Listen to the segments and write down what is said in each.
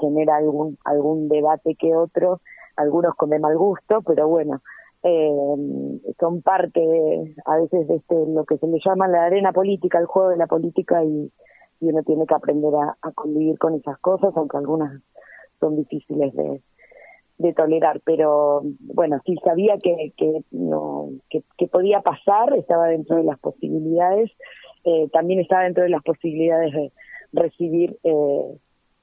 genera algún, algún debate que otro, algunos con de mal gusto, pero bueno, eh, son parte a veces de este lo que se le llama la arena política, el juego de la política y, uno tiene que aprender a, convivir con esas cosas, aunque algunas son difíciles de, de tolerar, pero bueno, sí sabía que, que, no, que, que podía pasar, estaba dentro de las posibilidades, eh, también estaba dentro de las posibilidades de recibir, eh,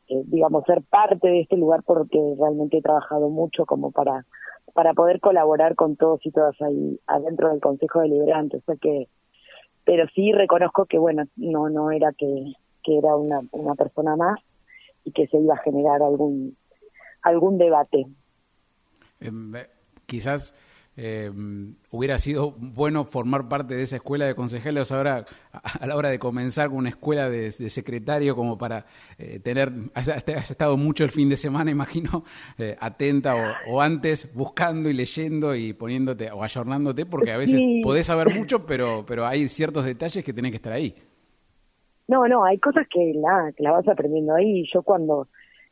eh, digamos, ser parte de este lugar porque realmente he trabajado mucho como para para poder colaborar con todos y todas ahí adentro del Consejo Deliberante, o sea que, pero sí reconozco que bueno, no no era que, que era una, una persona más y que se iba a generar algún algún debate. Eh, quizás eh, hubiera sido bueno formar parte de esa escuela de consejeros ahora a, la hora de comenzar con una escuela de, de secretario como para eh, tener, has, has, estado mucho el fin de semana, imagino, eh, atenta o, o, antes buscando y leyendo y poniéndote o ayornándote porque a veces sí. podés saber mucho, pero, pero hay ciertos detalles que tenés que estar ahí. No, no, hay cosas que la, que la vas aprendiendo ahí. Yo cuando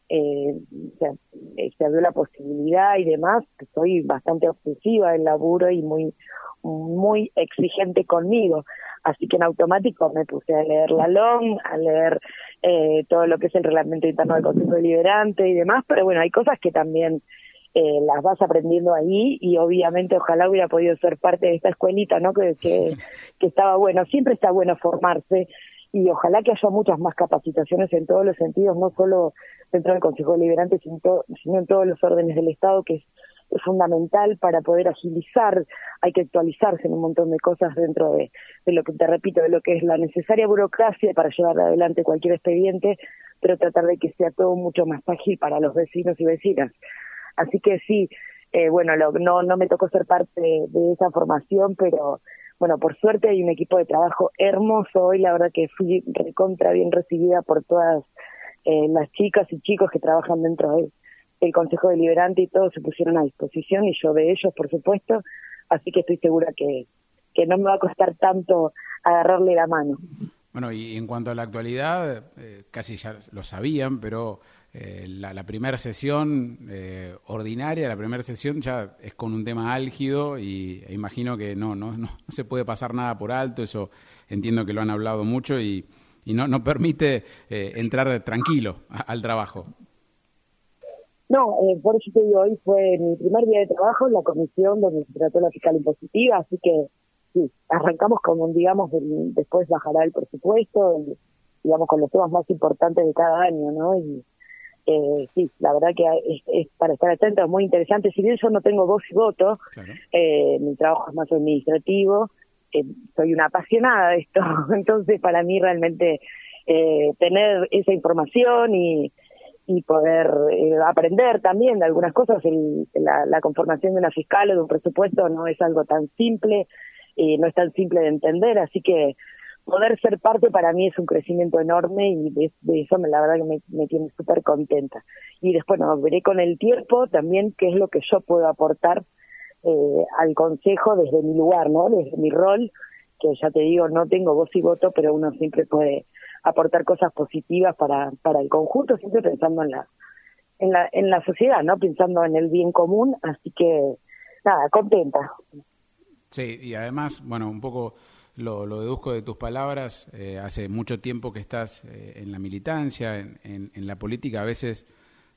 eh, se, se abrió la posibilidad y demás, soy bastante obsesiva del laburo y muy muy exigente conmigo, así que en automático me puse a leer la LOM, a leer eh, todo lo que es el reglamento interno del Consejo Deliberante y demás, pero bueno, hay cosas que también eh, las vas aprendiendo ahí y obviamente ojalá hubiera podido ser parte de esta escuelita, ¿no? Que, que, que estaba bueno, siempre está bueno formarse y ojalá que haya muchas más capacitaciones en todos los sentidos, no solo dentro del Consejo Deliberante, sino, en todos los órdenes del Estado, que es, es, fundamental para poder agilizar, hay que actualizarse en un montón de cosas dentro de, de lo que te repito, de lo que es la necesaria burocracia para llevar adelante cualquier expediente, pero tratar de que sea todo mucho más ágil para los vecinos y vecinas. Así que sí, eh, bueno, lo, no, no me tocó ser parte de, de esa formación, pero bueno, por suerte hay un equipo de trabajo hermoso hoy, la verdad que fui recontra bien recibida por todas eh, las chicas y chicos que trabajan dentro del, Consejo Deliberante y todos se pusieron a disposición y yo de ellos, por supuesto, así que estoy segura que, que no me va a costar tanto agarrarle la mano. Bueno, y en cuanto a la actualidad, eh, casi ya lo sabían, pero eh, la, la, primera sesión eh, ordinaria, la primera sesión ya es con un tema álgido y e imagino que no, no, no, no, se puede pasar nada por alto, eso entiendo que lo han hablado mucho y, y no, no permite eh, entrar tranquilo a, al trabajo. No, eh, por eso te digo, hoy fue mi primer día de trabajo en la comisión donde se trató la fiscal impositiva, así que sí, arrancamos como, digamos, el, después bajará el presupuesto, el, digamos, con los temas más importantes de cada año, ¿no? Y, eh, sí, la verdad que es, es, para estar atento, es muy interesante. Si bien yo no tengo voz y voto, claro. eh, mi trabajo es más administrativo, eh, soy una apasionada de esto, entonces para mí realmente eh, tener esa información y, poder eh, aprender también de algunas cosas, el, la, conformación de una fiscal o de un presupuesto no es algo tan simple, eh, no es tan simple de entender, así que poder ser parte para mí es un crecimiento enorme y de, de eso me, la verdad que me, me tiene súper contenta. Y después no, veré con el tiempo también qué es lo que yo puedo aportar eh, al consejo desde mi lugar, ¿no? Desde mi rol, que ya te digo, no tengo voz y voto, pero uno siempre puede aportar cosas positivas para, para el conjunto, siempre pensando en la, en la, en la sociedad, ¿no? Pensando en el bien común, así que nada, contenta. Sí, y además, bueno, un poco lo, lo deduzco de tus palabras, eh, hace mucho tiempo que estás eh, en la militancia, en, en, en, la política, a veces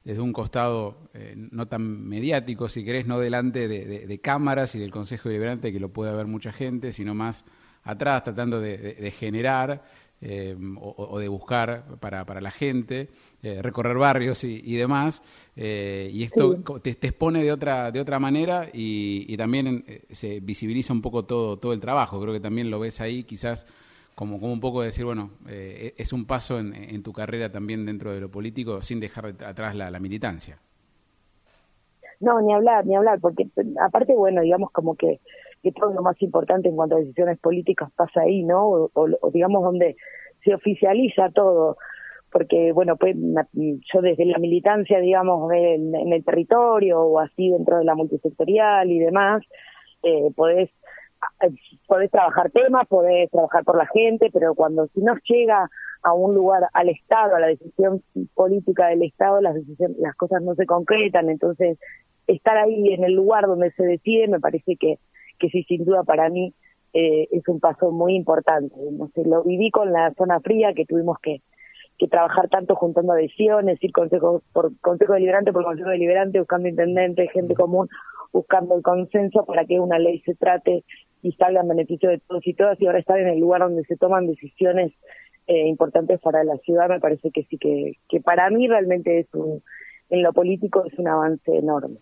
desde un costado eh, no tan mediático, si querés, no delante de, de, de, cámaras y del Consejo Deliberante, que lo puede ver mucha gente, sino más atrás, tratando de, de generar eh, o, o, de buscar para, para la gente, eh, recorrer barrios y, y demás, y esto sí. te, te, expone de otra, de otra manera y, y también se visibiliza un poco todo, todo el trabajo, creo que también lo ves ahí quizás como, como un poco de decir, bueno, eh, es un paso en, en, tu carrera también dentro de lo político sin dejar atrás la, militancia. No, ni hablar, ni hablar, porque aparte, bueno, digamos como que que todo lo más importante en cuanto a decisiones políticas pasa ahí, ¿no? O, o, o digamos donde se oficializa todo, porque bueno, pues yo desde la militancia, digamos, en, en el territorio o así dentro de la multisectorial y demás, eh, podés podés trabajar temas, podés trabajar por la gente, pero cuando si nos llega a un lugar, al Estado, a la decisión política del Estado, las, las cosas no se concretan. Entonces, estar ahí en el lugar donde se decide me parece que, que sí, sin duda para mí eh, es un paso muy importante. No sé, lo viví con la zona fría que tuvimos que, que trabajar tanto juntando adhesiones, ir consejo por consejo deliberante por consejo deliberante, buscando intendente, gente común, buscando el consenso para que una ley se trate y salga en beneficio de todos y todas y ahora estar en el lugar donde se toman decisiones eh, importantes para la ciudad me parece que sí que, que para mí realmente es un, en lo político es un avance enorme.